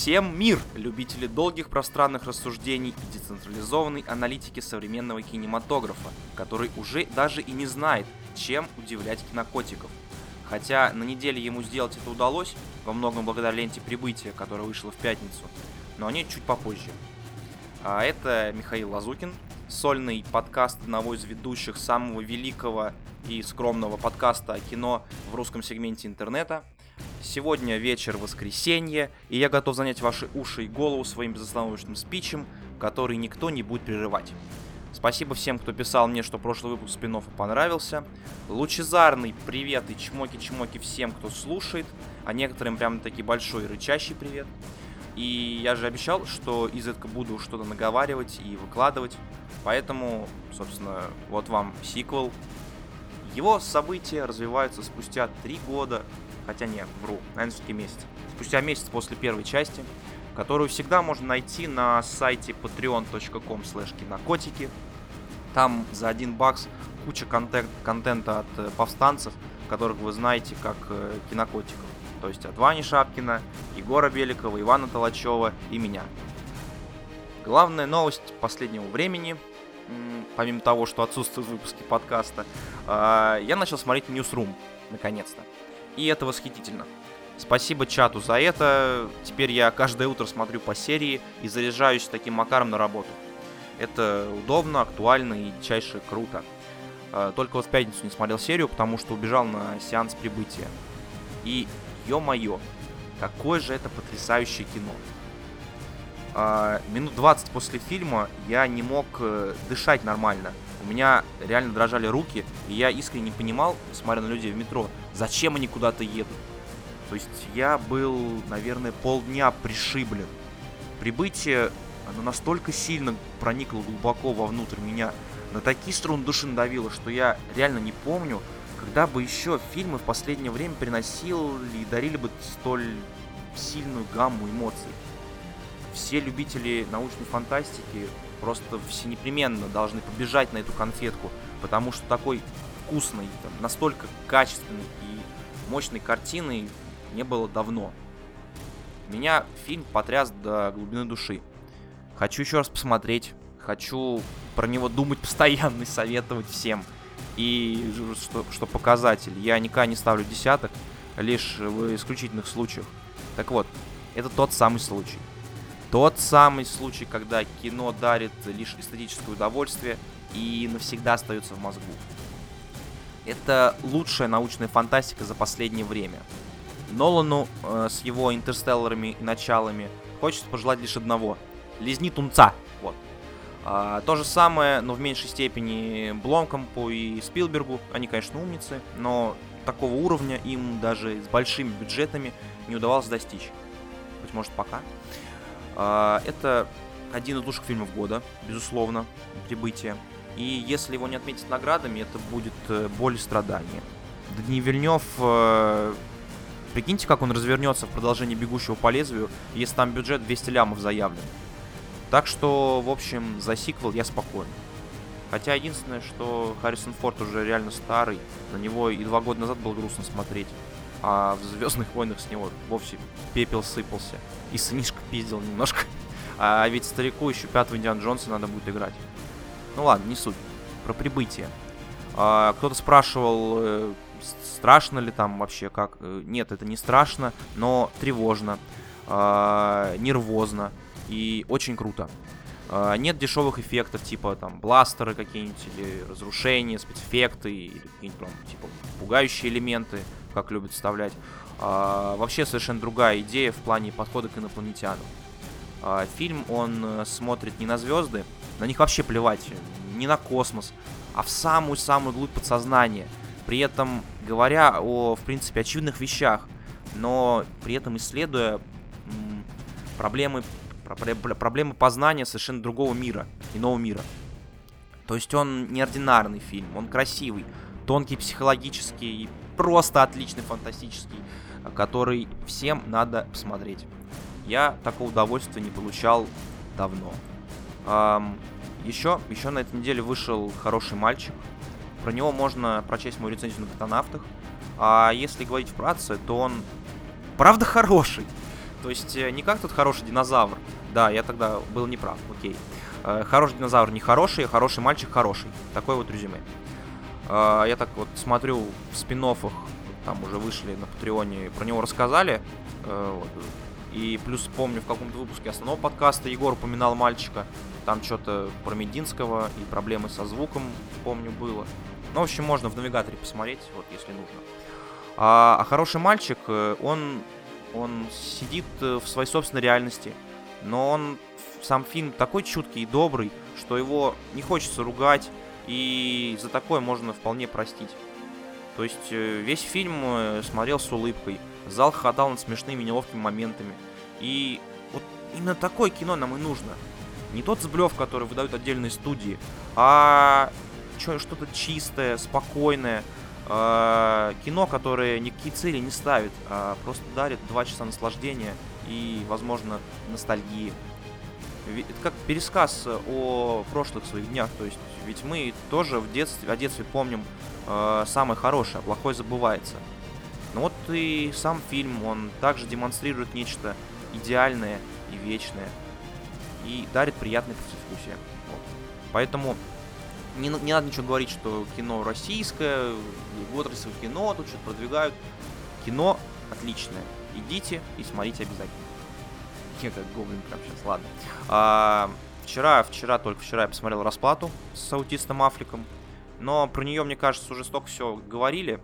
Всем мир, любители долгих пространных рассуждений и децентрализованной аналитики современного кинематографа, который уже даже и не знает, чем удивлять кинокотиков. Хотя на неделе ему сделать это удалось, во многом благодаря ленте прибытия, которая вышла в пятницу, но они чуть попозже. А это Михаил Лазукин, сольный подкаст одного из ведущих самого великого и скромного подкаста о кино в русском сегменте интернета – Сегодня вечер воскресенье, и я готов занять ваши уши и голову своим безостановочным спичем, который никто не будет прерывать. Спасибо всем, кто писал мне, что прошлый выпуск спин понравился. Лучезарный привет и чмоки-чмоки всем, кто слушает, а некоторым прям таки большой рычащий привет. И я же обещал, что изредка буду что-то наговаривать и выкладывать. Поэтому, собственно, вот вам сиквел. Его события развиваются спустя три года Хотя нет, вру, наверное, все-таки месяц. Спустя месяц после первой части, которую всегда можно найти на сайте patreon.com кинокотики. Там за один бакс куча контент, контента от э, повстанцев, которых вы знаете как э, кинокотиков. То есть от Вани Шапкина, Егора Беликова, Ивана Толачева и меня. Главная новость последнего времени, помимо того, что отсутствует выпуски подкаста, э, я начал смотреть Newsroom, наконец-то. И это восхитительно. Спасибо чату за это. Теперь я каждое утро смотрю по серии и заряжаюсь таким макаром на работу. Это удобно, актуально и дичайше круто. А, только вот в пятницу не смотрел серию, потому что убежал на сеанс прибытия. И, ё-моё, какое же это потрясающее кино. А, минут 20 после фильма я не мог э, дышать нормально. У меня реально дрожали руки, и я искренне не понимал, смотря на людей в метро, зачем они куда-то едут. То есть я был, наверное, полдня пришиблен. Прибытие, оно настолько сильно проникло глубоко вовнутрь меня, на такие струны души надавило, что я реально не помню, когда бы еще фильмы в последнее время приносили и дарили бы столь сильную гамму эмоций. Все любители научной фантастики просто все непременно должны побежать на эту конфетку, потому что такой вкусной, там, настолько качественной и мощной картины не было давно. Меня фильм потряс до глубины души. Хочу еще раз посмотреть, хочу про него думать постоянно и советовать всем. И что, что показатель, я никогда не ставлю десяток, лишь в исключительных случаях. Так вот, это тот самый случай. Тот самый случай, когда кино дарит лишь эстетическое удовольствие и навсегда остается в мозгу. Это лучшая научная фантастика за последнее время. Нолану э, с его интерстелларами и началами хочется пожелать лишь одного. Лизни тунца. Вот. А, то же самое, но в меньшей степени Бломкомпу и Спилбергу. Они, конечно, умницы, но такого уровня им даже с большими бюджетами не удавалось достичь. Быть может, пока. А, это один из лучших фильмов года, безусловно, «Прибытие». И если его не отметить наградами, это будет э, боль и страдание. Дни Вильнев, э, прикиньте, как он развернется в продолжении «Бегущего по лезвию», если там бюджет 200 лямов заявлен. Так что, в общем, за сиквел я спокоен. Хотя единственное, что Харрисон Форд уже реально старый, на него и два года назад было грустно смотреть. А в Звездных войнах с него вовсе пепел сыпался. И сынишка пиздил немножко. А ведь старику еще пятого Индиан Джонса надо будет играть. Ну ладно, не суть. Про прибытие. А, кто-то спрашивал, э, страшно ли там вообще, как. Э, нет, это не страшно, но тревожно, э, нервозно и очень круто. Э, нет дешевых эффектов, типа там бластеры какие-нибудь, или разрушения, спецэффекты, или какие-нибудь прям, типа пугающие элементы, как любят вставлять. Э, вообще совершенно другая идея в плане подхода к инопланетянам. Э, фильм, он э, смотрит не на звезды, на них вообще плевать, не на космос, а в самую-самую глубь подсознания. При этом говоря о, в принципе, очевидных вещах, но при этом исследуя проблемы, проблемы познания совершенно другого мира, иного мира. То есть он неординарный фильм, он красивый, тонкий психологический, просто отличный фантастический, который всем надо посмотреть. Я такого удовольствия не получал давно. Эм, еще, еще на этой неделе вышел «Хороший мальчик». Про него можно прочесть мою рецензию на Катанавтах. А если говорить вкратце, то он правда хороший. То есть э, не как тот хороший динозавр. Да, я тогда был неправ, окей. Э, хороший динозавр не хороший, хороший мальчик хороший. Такой вот резюме. Э, я так вот смотрю в спин там уже вышли на Патреоне, про него рассказали. Вот. И плюс помню в каком-то выпуске основного подкаста Егор упоминал мальчика. Там что-то про Мединского и проблемы со звуком, помню, было. Ну, в общем, можно в навигаторе посмотреть, вот, если нужно. А, а хороший мальчик, он он сидит э, в своей собственной реальности, но он сам фильм такой чуткий и добрый, что его не хочется ругать, и за такое можно вполне простить. То есть э, весь фильм э, смотрел с улыбкой, зал ходал над смешными неловкими моментами. И вот именно такое кино нам и нужно. Не тот сблев, который выдают отдельные студии, а что-то чистое, спокойное, э, кино, которое никакие цели не ставит, а просто дарит два часа наслаждения и, возможно, ностальгии. Это как пересказ о прошлых своих днях, то есть ведь мы тоже в детстве, о детстве помним э, самое хорошее, а плохое забывается. Но вот и сам фильм, он также демонстрирует нечто идеальное и вечное, и дарит приятное послевкусие. Вот. Поэтому не, не надо ничего говорить, что кино российское, отрасль кино тут что-то продвигают. Кино отличное. Идите и смотрите обязательно. Как гоблин прям сейчас, ладно. А, вчера, вчера, только вчера я посмотрел расплату с аутистом Афликом. Но про нее, мне кажется, уже столько все говорили,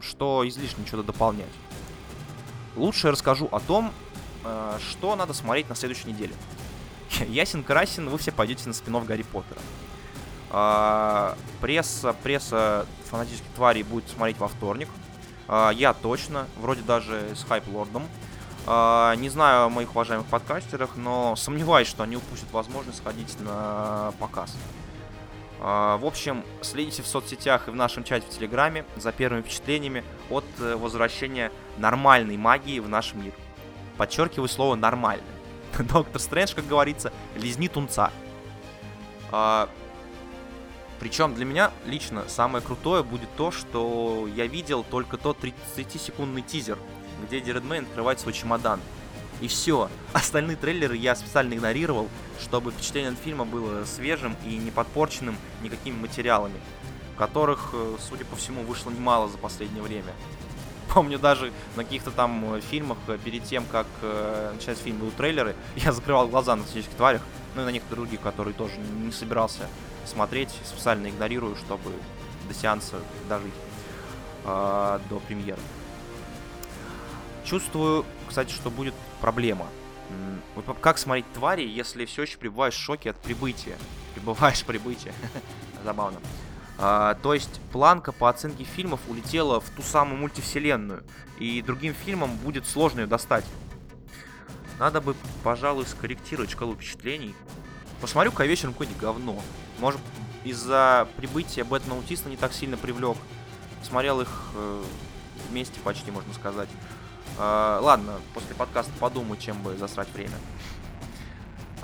что излишне что-то дополнять. Лучше я расскажу о том, э, что надо смотреть на следующей неделе. Ясен Красин, вы все пойдете на спинов Гарри Поттера. А, пресса, пресса фанатических тварей будет смотреть во вторник. А, я точно, вроде даже с хайп-лордом. А, не знаю о моих уважаемых подкастерах, но сомневаюсь, что они упустят возможность сходить на показ. В общем, следите в соцсетях и в нашем чате в Телеграме за первыми впечатлениями от э, возвращения нормальной магии в наш мир. Подчеркиваю слово «нормальный». Доктор Стрэндж, как говорится, лизни тунца. Причем для меня лично самое крутое будет то, что я видел только тот 30-секундный тизер, где Эдди открывает свой чемодан. И все. Остальные трейлеры я специально игнорировал, чтобы впечатление от фильма было свежим и не подпорченным никакими материалами, которых, э, судя по всему, вышло немало за последнее время. Помню даже на каких-то там э, фильмах, э, перед тем, как начать фильм, будут трейлеры, я закрывал глаза на фантастических тварях, ну и на некоторых других, которые тоже не собирался смотреть, специально игнорирую, чтобы до сеанса дожить, э, до премьеры. Чувствую, кстати, что будет проблема. Вот как смотреть твари, если все еще пребываешь в шоке от прибытия? Пребываешь прибытия. Забавно. А, то есть планка по оценке фильмов улетела в ту самую мультивселенную, и другим фильмам будет сложно ее достать. Надо бы, пожалуй, скорректировать шкалу впечатлений. Посмотрю-ка вечером какое-нибудь говно. Может, из-за прибытия Бэтмен Аутиста не так сильно привлек. Смотрел их э, вместе почти, можно сказать. Э, ладно, после подкаста подумаю, чем бы засрать время.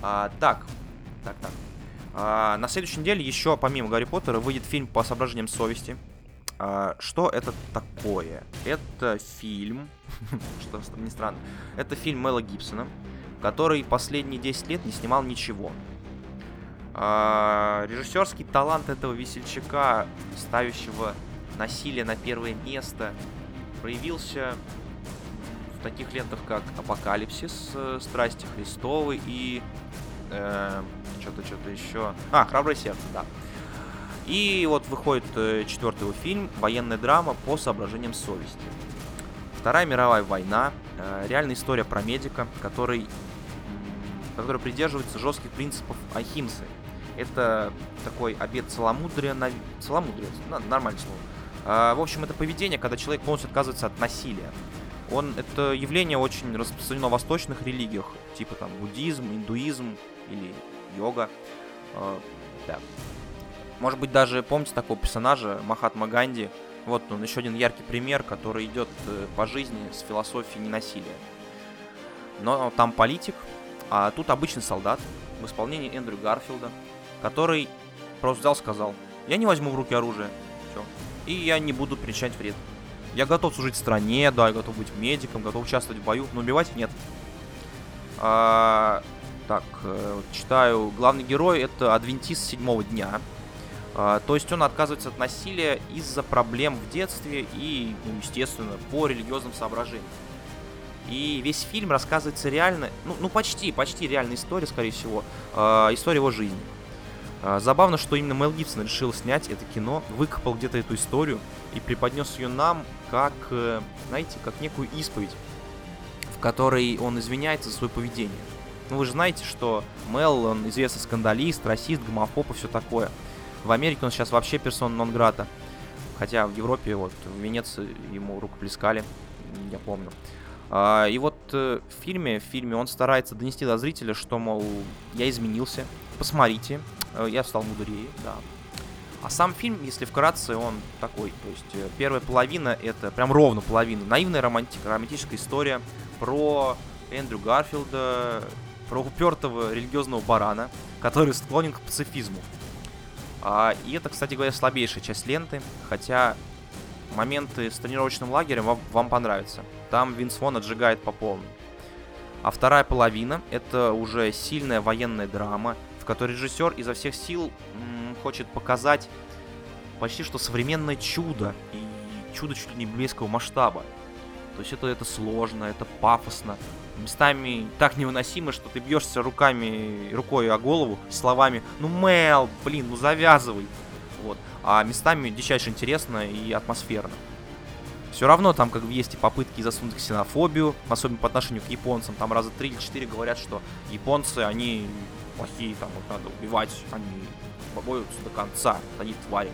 А, так, так, так. А, на следующей неделе еще, помимо Гарри Поттера, выйдет фильм по соображениям совести. А, что это такое? Это фильм, что не странно, это фильм Мэла Гибсона, который последние 10 лет не снимал ничего. А, режиссерский талант этого весельчака, ставящего насилие на первое место, проявился таких лентах, как «Апокалипсис», э, «Страсти Христовы» и э, что-то, что-то еще. А, «Храброе сердце», да. И вот выходит э, четвертый его фильм «Военная драма по соображениям совести». Вторая мировая война, э, реальная история про медика, который, который придерживается жестких принципов Ахимсы, это такой обед целомудрия, на... целомудрия, нормальное слово. А, в общем, это поведение, когда человек полностью отказывается от насилия. Он, это явление очень распространено в восточных религиях, типа там буддизм, индуизм или йога. А, да. Может быть, даже помните такого персонажа, Махатма Ганди. Вот он, еще один яркий пример, который идет э, по жизни с философией ненасилия. Но там политик, а тут обычный солдат в исполнении Эндрю Гарфилда который просто взял, сказал, я не возьму в руки оружие, все, и я не буду причинять вред. Я готов служить стране, да, я готов быть медиком, готов участвовать в бою, но убивать нет. А, так, э, читаю. Главный герой это адвентист седьмого дня. А, то есть он отказывается от насилия из-за проблем в детстве и, ну, естественно, по религиозным соображениям. И весь фильм рассказывается реально, ну, ну почти, почти реальная история, скорее всего, э, история его жизни. Э, забавно, что именно Мел Гибсон решил снять это кино, выкопал где-то эту историю и преподнес ее нам как, э, знаете, как некую исповедь, в которой он извиняется за свое поведение. Ну вы же знаете, что Мел, он известный скандалист, расист, гомофоб и все такое. В Америке он сейчас вообще персона нон-грата. Хотя в Европе, вот, в Венеции ему рукоплескали, я помню. А, и вот э, в фильме, в фильме он старается донести до зрителя, что, мол, я изменился, посмотрите, э, я стал мудрее, да. А сам фильм, если вкратце, он такой, то есть э, первая половина это прям ровно половина, наивная романтика, романтическая история про Эндрю Гарфилда, про упертого религиозного барана, который склонен к пацифизму. А, и это, кстати говоря, слабейшая часть ленты, хотя моменты с тренировочным лагерем вам, вам понравятся. Там Винс Вон отжигает по полной. А вторая половина — это уже сильная военная драма, в которой режиссер изо всех сил хочет показать почти что современное чудо, и чудо чуть ли не библейского масштаба. То есть это, это сложно, это пафосно, местами так невыносимо, что ты бьешься руками, рукой о голову словами «Ну, Мел, блин, ну завязывай!» Вот. А местами дичайше интересно и атмосферно. Все равно там как бы есть и попытки засунуть ксенофобию, особенно по отношению к японцам. Там раза три или четыре говорят, что японцы, они плохие, там их надо убивать, они борются до конца, они твари.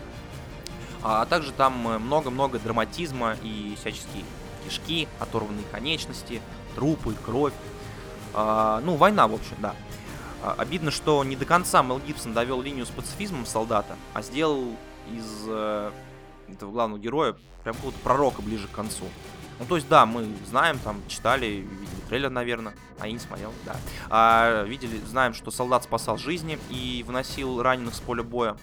А также там э, много-много драматизма и всяческие кишки, оторванные конечности, трупы, кровь. А, ну, война, в общем, да. А, обидно, что не до конца Мел Гибсон довел линию с пацифизмом солдата, а сделал из э, этого главного героя прям какого-то пророка ближе к концу. Ну, то есть, да, мы знаем, там, читали, видели трейлер, наверное, а я не смотрел, да. А, видели, знаем, что солдат спасал жизни и выносил раненых с поля боя.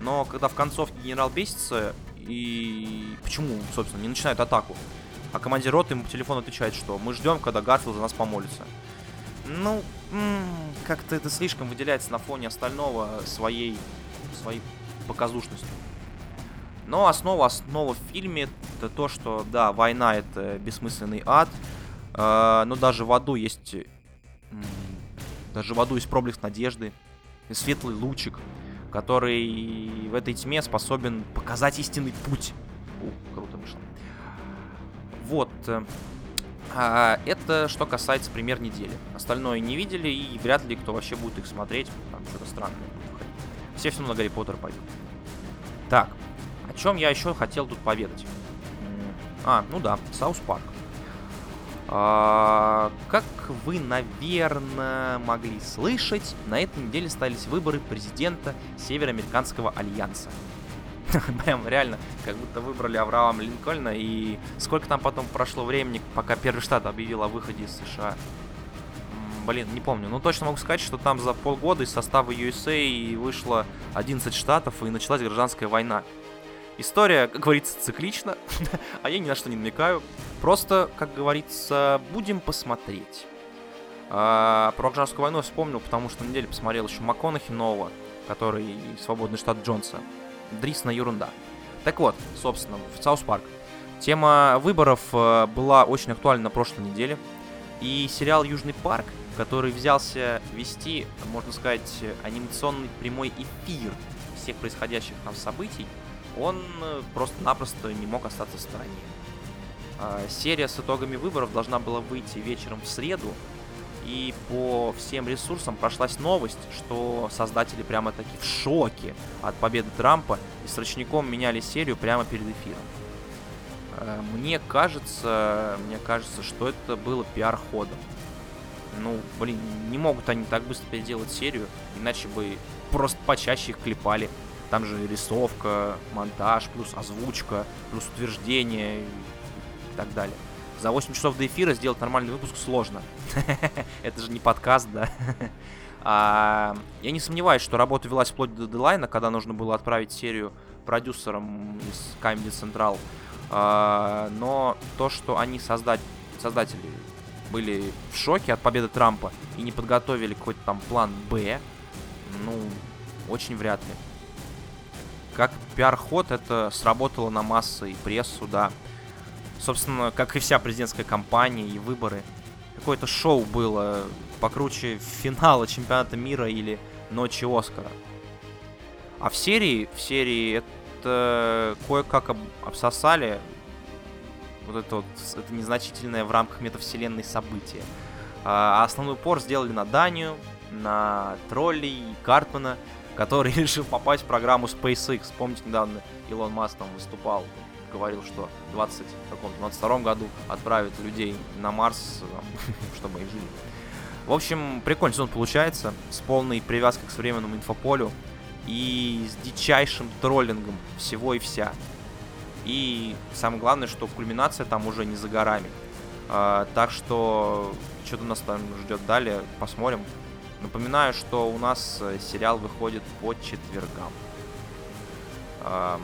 Но когда в концовке генерал бесится, и почему, собственно, не начинает атаку, а командир роты ему по телефону отвечает, что мы ждем, когда Гарфилд за нас помолится. Ну, как-то это слишком выделяется на фоне остального своей, своей показушностью. Но основа, основа в фильме это то, что, да, война это бессмысленный ад, э, но даже в аду есть, э, даже в аду есть проблеск надежды, светлый лучик, который в этой тьме способен показать истинный путь. У, круто вышло. Вот. А, это что касается пример недели. Остальное не видели, и вряд ли кто вообще будет их смотреть. Там что-то странное будет Все все равно на Гарри Поттер пойдут. Так, о чем я еще хотел тут поведать? А, ну да, South Park. А, как вы, наверное, могли слышать, на этой неделе стались выборы президента Североамериканского альянса. Прям реально, как будто выбрали Авраама Линкольна, и сколько там потом прошло времени, пока первый штат объявил о выходе из США. Блин, не помню. Но точно могу сказать, что там за полгода из состава USA вышло 11 штатов, и началась гражданская война. История, как говорится, циклична, а я ни на что не намекаю. Просто, как говорится, будем посмотреть. А, про гражданскую войну вспомнил, потому что на неделе посмотрел еще МакКонахи нового, который свободный штат Джонса. Дрисна ерунда. Так вот, собственно, в South Park. Тема выборов э, была очень актуальна на прошлой неделе. И сериал Южный парк, который взялся вести, можно сказать, анимационный прямой эфир всех происходящих там событий, он э, просто-напросто не мог остаться в стороне. А, серия с итогами выборов должна была выйти вечером в среду, и по всем ресурсам прошлась новость, что создатели прямо-таки в шоке от победы Трампа и срочником меняли серию прямо перед эфиром. А, мне кажется, мне кажется, что это было пиар-ходом. Ну, блин, не могут они так быстро переделать серию, иначе бы просто почаще их клепали там же рисовка, монтаж, плюс озвучка, плюс утверждение и так далее. За 8 часов до эфира сделать нормальный выпуск сложно. Это же не подкаст, да? А, я не сомневаюсь, что работа велась вплоть до дедлайна, когда нужно было отправить серию продюсерам из Comedy Central. А, но то, что они создать, создатели были в шоке от победы Трампа и не подготовили какой-то там план Б, ну, очень вряд ли. Как пиар-ход это сработало на массы и прессу, да. Собственно, как и вся президентская кампания и выборы. Какое-то шоу было покруче финала чемпионата мира или ночи Оскара. А в серии, в серии это кое-как об, обсосали вот это вот это незначительное в рамках метавселенной событие. А основной упор сделали на Данию, на троллей Картмана, который решил попасть в программу SpaceX. Помните, недавно Илон Маск там выступал, говорил, что в 20, каком 22 году отправит людей на Марс, чтобы их жили. В общем, прикольный сезон получается, с полной привязкой к современному инфополю и с дичайшим троллингом всего и вся. И самое главное, что кульминация там уже не за горами. А, так что что-то нас там ждет далее, посмотрим. Напоминаю, что у нас э, сериал выходит по четвергам. А,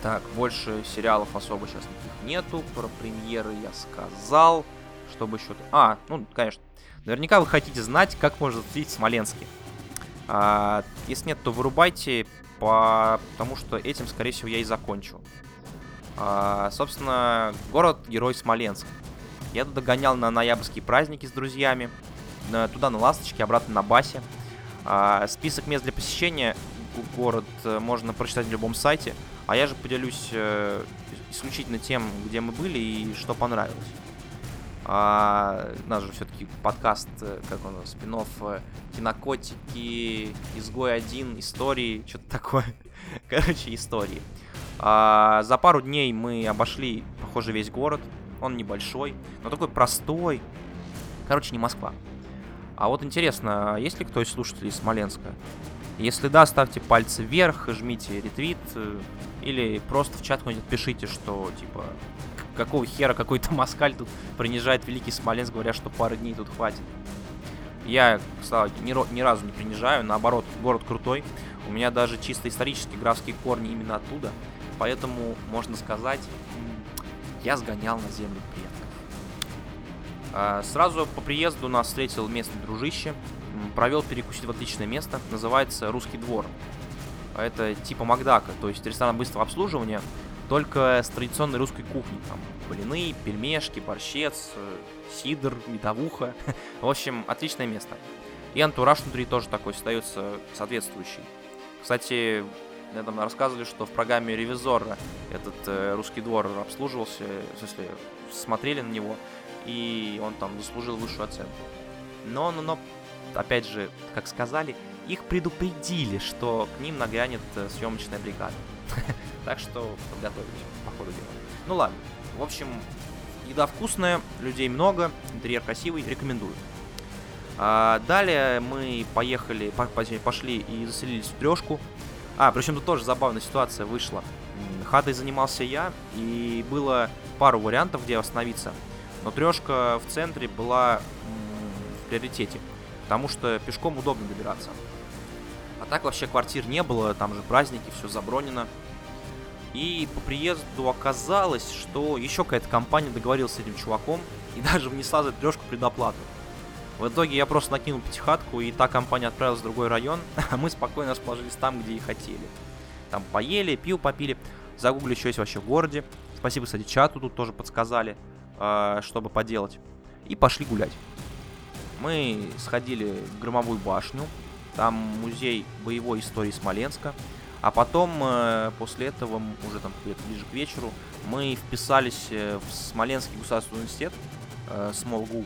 так, больше сериалов особо сейчас никаких нету. Про премьеры я сказал. Чтобы еще... А, ну, конечно. Наверняка вы хотите знать, как можно запустить в Смоленске. А, если нет, то вырубайте, по... потому что этим, скорее всего, я и закончу. А, собственно, город-герой Смоленск. Я туда гонял на ноябрьские праздники с друзьями. Туда на Ласточке, обратно на Басе. А, список мест для посещения город э, можно прочитать в любом сайте. А я же поделюсь э, исключительно тем, где мы были и что понравилось. А, у нас же все-таки подкаст, э, как он, спин э, Кинокотики, Изгой 1, Истории, что-то такое. Короче, истории. А, за пару дней мы обошли, похоже, весь город. Он небольшой, но такой простой. Короче, не Москва. А вот интересно, есть ли кто из слушателей Смоленска? Если да, ставьте пальцы вверх, жмите ретвит, э, или просто в чат какой-нибудь пишите, что, типа, какого хера какой-то москаль тут принижает Великий Смоленск, говоря, что пары дней тут хватит. Я, кстати, ни, ни разу не принижаю, наоборот, город крутой. У меня даже чисто исторические графские корни именно оттуда. Поэтому, можно сказать, я сгонял на землю предков. А, сразу по приезду нас встретил местный дружище. Провел перекусить в отличное место. Называется «Русский двор». Это типа Макдака, то есть ресторан быстрого обслуживания, только с традиционной русской кухней. Там блины, пельмешки, борщец, э, сидр, медовуха. В общем, отличное место. И антураж внутри тоже такой остается соответствующий. Кстати, Недавно рассказывали, что в программе Ревизора этот э, русский двор обслуживался, в смысле, смотрели на него, и он там заслужил высшую оценку. Но, но, но, опять же, как сказали, их предупредили, что к ним нагрянет э, съемочная бригада. Так что подготовились, по ходу дела. Ну ладно, в общем, еда вкусная, людей много, интерьер красивый, рекомендую. А, далее мы поехали, пошли и заселились в трешку. А, причем тут тоже забавная ситуация вышла. Хатой занимался я, и было пару вариантов, где остановиться. Но трешка в центре была в приоритете, потому что пешком удобно добираться. А так вообще квартир не было, там же праздники, все забронено. И по приезду оказалось, что еще какая-то компания договорилась с этим чуваком и даже внесла за трешку предоплату. В итоге я просто накинул пятихатку, и та компания отправилась в другой район, а мы спокойно расположились там, где и хотели. Там поели, пиво попили, загугли, что есть вообще в городе. Спасибо, кстати, чату тут тоже подсказали, чтобы поделать. И пошли гулять. Мы сходили в Громовую башню, там музей боевой истории Смоленска. А потом, э, после этого, уже там ближе к вечеру, мы вписались э, в Смоленский государственный университет, э, СМОЛГУ,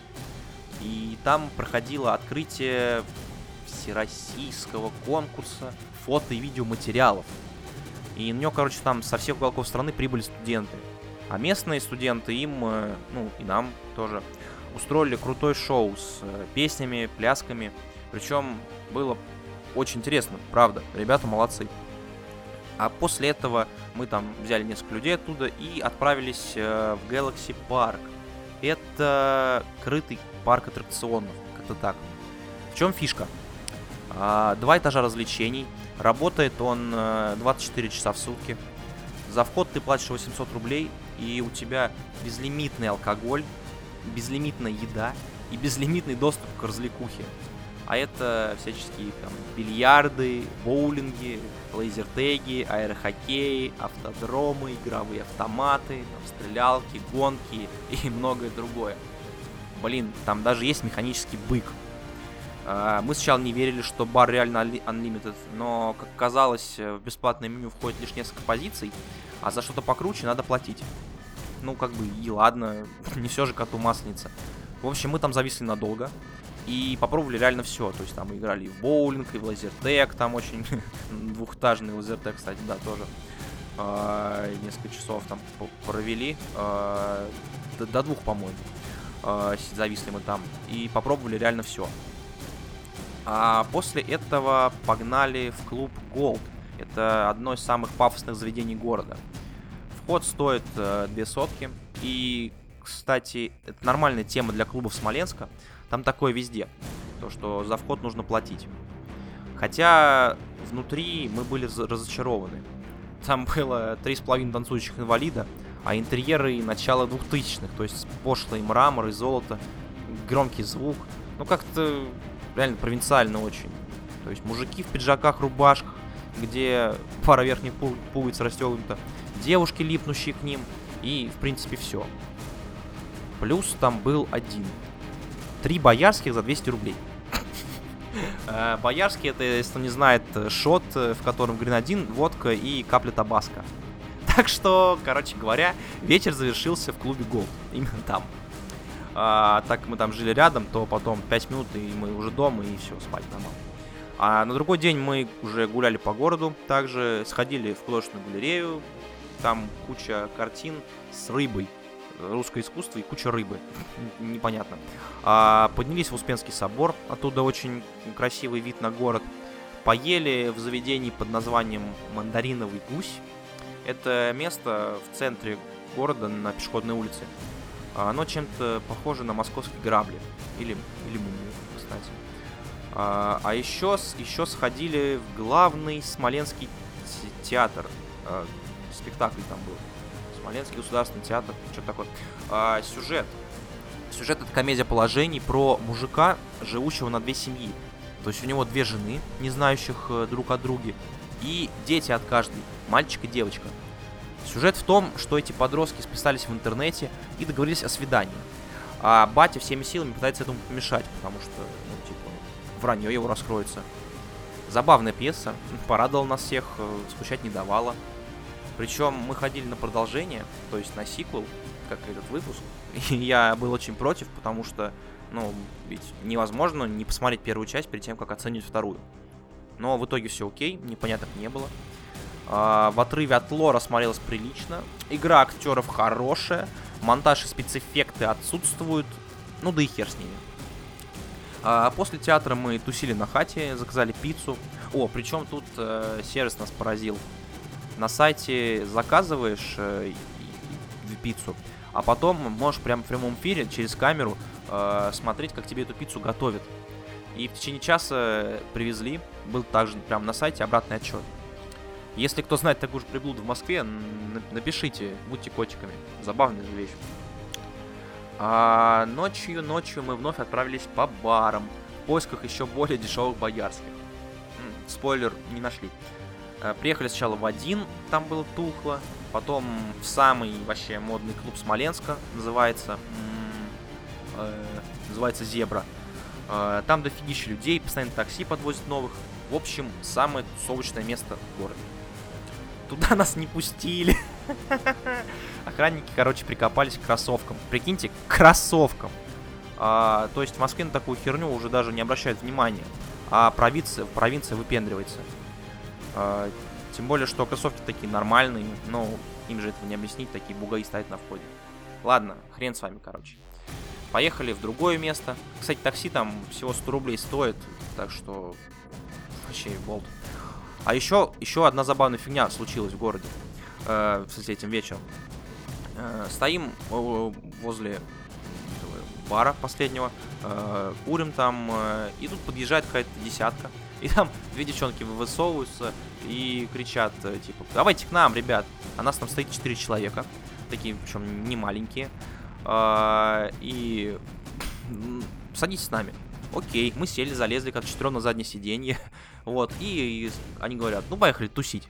и там проходило открытие всероссийского конкурса фото и видеоматериалов. И на него, короче, там со всех уголков страны прибыли студенты. А местные студенты им, э, ну и нам тоже, устроили крутой шоу с э, песнями, плясками. Причем было очень интересно, правда. Ребята молодцы. А после этого мы там взяли несколько людей оттуда и отправились э, в Galaxy Park. Это крытый парк аттракционов, как-то так. В чем фишка? А, два этажа развлечений. Работает он 24 э, часа в сутки. За вход ты платишь 800 рублей, и у тебя безлимитный алкоголь, безлимитная еда и безлимитный доступ к развлекухе. А это всяческие там бильярды, боулинги, лазертеги, аэрохоккей, автодромы, игровые автоматы, там, стрелялки, гонки и многое другое. Блин, там даже есть механический бык. А, мы сначала не верили, что бар реально unlimited, но, как казалось, в бесплатное меню входит лишь несколько позиций, а за что-то покруче надо платить. Ну, как бы, и ладно, не все же коту масленица. В общем, мы там зависли надолго. И попробовали реально все. То есть там играли и в боулинг, и в лазертек. Там очень двухэтажный лазертек, кстати, да, тоже. А, несколько часов там провели. А, до, двух, по-моему. Зависли мы там. И попробовали реально все. А после этого погнали в клуб Gold. Это одно из самых пафосных заведений города. Вход стоит э, две сотки. И, кстати, это нормальная тема для клубов Смоленска. Там такое везде. То, что за вход нужно платить. Хотя внутри мы были разочарованы. Там было три с половиной танцующих инвалида, а интерьеры начала двухтысячных, то есть пошлый мрамор и золото, громкий звук. Ну как-то реально провинциально очень. То есть мужики в пиджаках, рубашках, где пара верхних пуговиц расстегнута, девушки, липнущие к ним, и в принципе все. Плюс там был один Три боярских за 200 рублей. Э, боярский это, если кто не знает, шот, э, в котором гренадин, водка и капля табаска. Так что, короче говоря, вечер завершился в клубе Голд. Именно там. А, так как мы там жили рядом, то потом 5 минут, и мы уже дома, и все, спать нормально. А на другой день мы уже гуляли по городу, также сходили в художественную галерею, там куча картин с рыбой, русское искусство и куча рыбы. Непонятно. А, поднялись в Успенский собор, оттуда очень красивый вид на город. Поели в заведении под названием Мандариновый гусь. Это место в центре города на пешеходной улице. Оно чем-то похоже на московские грабли. Или, или мумию, кстати. А, а еще, еще сходили в главный смоленский театр. А, спектакль там был. Смоленский государственный театр, что такое. А, сюжет. Сюжет это комедия положений про мужика, живущего на две семьи. То есть у него две жены, не знающих э, друг о друге, и дети от каждой, мальчик и девочка. Сюжет в том, что эти подростки списались в интернете и договорились о свидании. А батя всеми силами пытается этому помешать, потому что, ну, типа, вранье его раскроется. Забавная пьеса, порадовала нас всех, э, скучать не давала. Причем мы ходили на продолжение, то есть на сиквел, как этот выпуск. И я был очень против, потому что, ну, ведь невозможно не посмотреть первую часть перед тем, как оценить вторую. Но в итоге все окей, непоняток не было. А, в отрыве от лора смотрелось прилично. Игра актеров хорошая. Монтаж и спецэффекты отсутствуют. Ну да и хер с ними. А после театра мы тусили на хате, заказали пиццу. О, причем тут э, сервис нас поразил на сайте заказываешь э, пиццу, а потом можешь прямо в прямом эфире через камеру э, смотреть, как тебе эту пиццу готовят. И в течение часа привезли, был также прямо на сайте обратный отчет. Если кто знает такую же приблуду в Москве, напишите, будьте котиками. Забавная же вещь. А ночью, ночью мы вновь отправились по барам в поисках еще более дешевых боярских. Спойлер, не нашли. Э, приехали сначала в один, там было тухло. Потом в самый вообще модный клуб Смоленска, называется, э, называется Зебра. Э, там дофигища людей, постоянно такси подвозят новых. В общем, самое тусовочное место в городе. Туда нас не пустили. Охранники, короче, прикопались к кроссовкам. Прикиньте, к кроссовкам. А, то есть в Москве на такую херню уже даже не обращают внимания. А провинция, провинция выпендривается. А, тем более, что кроссовки такие нормальные, но им же этого не объяснить, такие бугаи стоят на входе. Ладно, хрен с вами, короче. Поехали в другое место. Кстати, такси там всего 100 рублей стоит, так что вообще болт. А еще, еще одна забавная фигня случилась в городе э, с этим вечером. Э, стоим возле бара последнего, э, курим там, э, и тут подъезжает какая-то десятка. И там две девчонки высовываются и кричат, э, типа, давайте к нам, ребят. А нас там стоит 4 человека, такие, причем не маленькие. А, и садитесь с нами. Окей, мы сели, залезли как четвером на заднее сиденье. Вот, и, и они говорят, ну поехали тусить.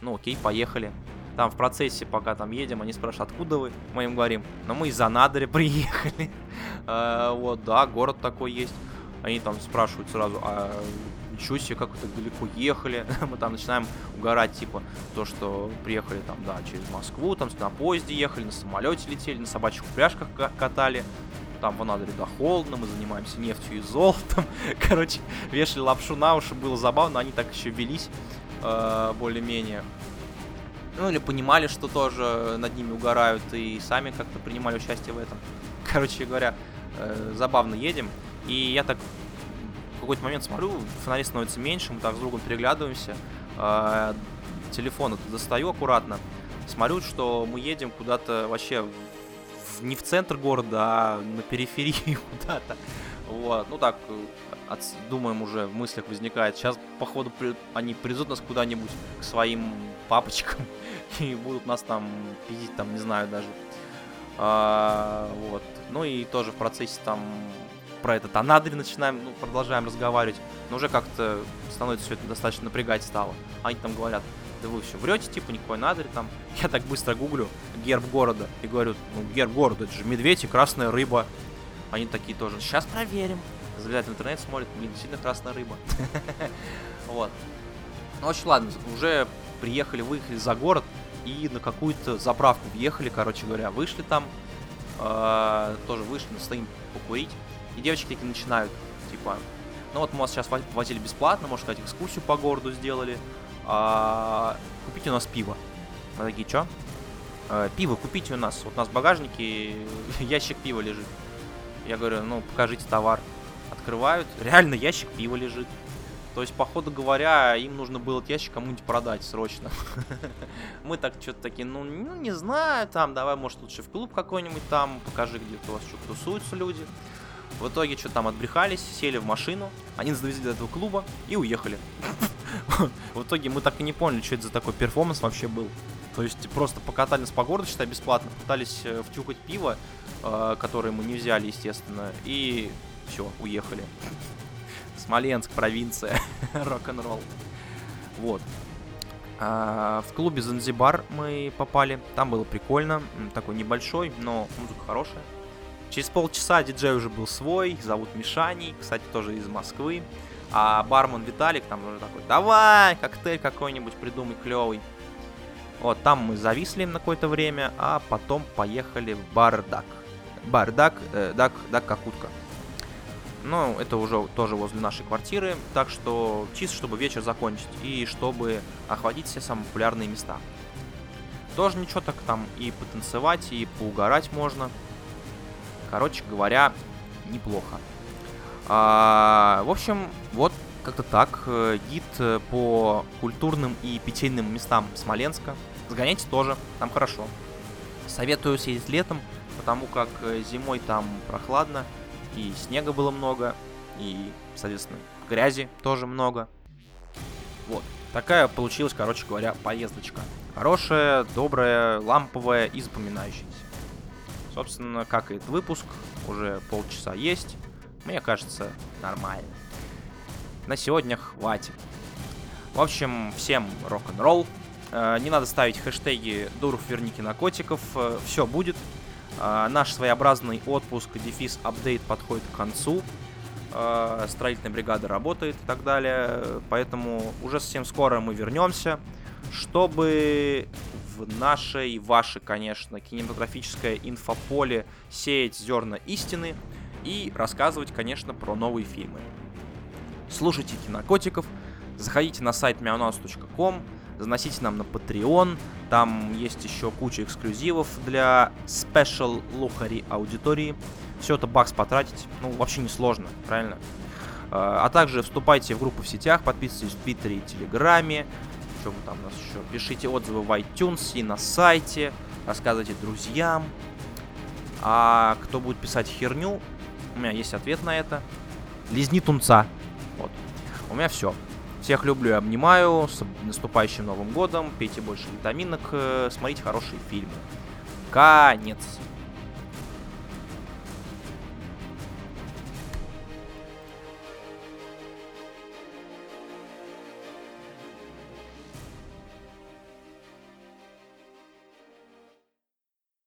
Ну окей, поехали. Там в процессе, пока там едем, они спрашивают, откуда вы? Мы им говорим, ну мы из Анадыря приехали. а, вот, да, город такой есть. Они там спрашивают сразу, а ничего себе, как вы так далеко ехали. мы там начинаем угорать, типа, то, что приехали там, да, через Москву, там на поезде ехали, на самолете летели, на собачьих упряжках катали. Там в Анадыре да холодно, мы занимаемся нефтью и золотом. Короче, вешали лапшу на уши, было забавно, они так еще велись э, более-менее. Ну или понимали, что тоже над ними угорают и сами как-то принимали участие в этом. Короче говоря, э, забавно едем. И я так в какой-то момент смотрю, фонари становится меньше, мы так с другом переглядываемся. Э, телефон достаю аккуратно. Смотрю, что мы едем куда-то вообще не в центр города, а на периферии куда-то. Вот, ну так, от, думаем уже в мыслях возникает. Сейчас, походу, при, они привезут нас куда-нибудь к своим папочкам и будут нас там пиздить, там, не знаю даже. А, вот. Ну и тоже в процессе там про этот Анадырь начинаем, ну, продолжаем разговаривать, но уже как-то становится все это достаточно напрягать стало. Они там говорят, да вы все врете, типа, никакой надырь там. Я так быстро гуглю герб города и говорю, ну, герб города, это же медведь и красная рыба. Они такие тоже, сейчас проверим. Залезают в интернет, смотрят, не действительно красная рыба. Вот. Ну, очень ладно, уже приехали, выехали за город и на какую-то заправку въехали, короче говоря, вышли там, э, тоже вышли, стоим покурить, и девочки такие начинают, типа, ну вот мы вас сейчас возили бесплатно, может сказать, экскурсию по городу сделали, а, купите у нас пиво. Мы такие, чё? А, пиво купите у нас. Вот у нас в багажнике ящик пива лежит. Я говорю, ну, покажите товар. Открывают, реально ящик пива лежит. То есть, походу говоря, им нужно было этот ящик кому-нибудь продать срочно. Мы так что-то такие, ну, ну, не знаю, там, давай, может, лучше в клуб какой-нибудь там, покажи, где у вас что тусуются люди. В итоге что там отбрехались, сели в машину, они нас довезли до этого клуба и уехали. В итоге мы так и не поняли, что это за такой перформанс вообще был. То есть просто покатались по городу, считай, бесплатно, пытались э, втюхать пиво, э, которое мы не взяли, естественно, и все, уехали. Смоленск, провинция, рок-н-ролл. Вот. А, в клубе Занзибар мы попали, там было прикольно, такой небольшой, но музыка хорошая. Через полчаса диджей уже был свой, зовут Мишаний, кстати, тоже из Москвы. А бармен Виталик там уже такой, давай, коктейль какой-нибудь придумай клевый. Вот, там мы зависли на какое-то время, а потом поехали в бардак. Бардак, э, дак, дак Какутка. Ну, это уже тоже возле нашей квартиры, так что чисто, чтобы вечер закончить и чтобы охватить все самые популярные места. Тоже ничего так там и потанцевать, и поугарать можно. Короче говоря, неплохо. А, в общем, вот как-то так. Э, гид э, по культурным и питейным местам Смоленска. Сгоняйте тоже, там хорошо. Советую съездить летом, потому как э, зимой там прохладно, и снега было много, и, соответственно, грязи тоже много. Вот. Такая получилась, короче говоря, поездочка. Хорошая, добрая, ламповая и запоминающаяся. Собственно, как и этот выпуск, уже полчаса есть. Мне кажется, нормально. На сегодня хватит. В общем, всем рок-н-ролл. Э, не надо ставить хэштеги «Дуров, верни кинокотиков». Э, все будет. Э, наш своеобразный отпуск, дефис, апдейт подходит к концу. Строительная бригада работает и так далее. Поэтому уже совсем скоро мы вернемся, чтобы в нашей, ваше, конечно, кинематографическое инфополе сеять зерна истины и рассказывать, конечно, про новые фильмы. Слушайте кинокотиков, заходите на сайт miaunaus.com, заносите нам на Patreon, там есть еще куча эксклюзивов для Special Лухари аудитории. Все это бакс потратить, ну, вообще не сложно, правильно? А, а также вступайте в группу в сетях, подписывайтесь в Твиттере и Телеграме, вы там у нас еще? Пишите отзывы в iTunes и на сайте, рассказывайте друзьям. А кто будет писать херню, у меня есть ответ на это. Лизни тунца. Вот. У меня все. Всех люблю и обнимаю. С наступающим Новым годом. Пейте больше витаминок. Э, смотрите хорошие фильмы. Конец.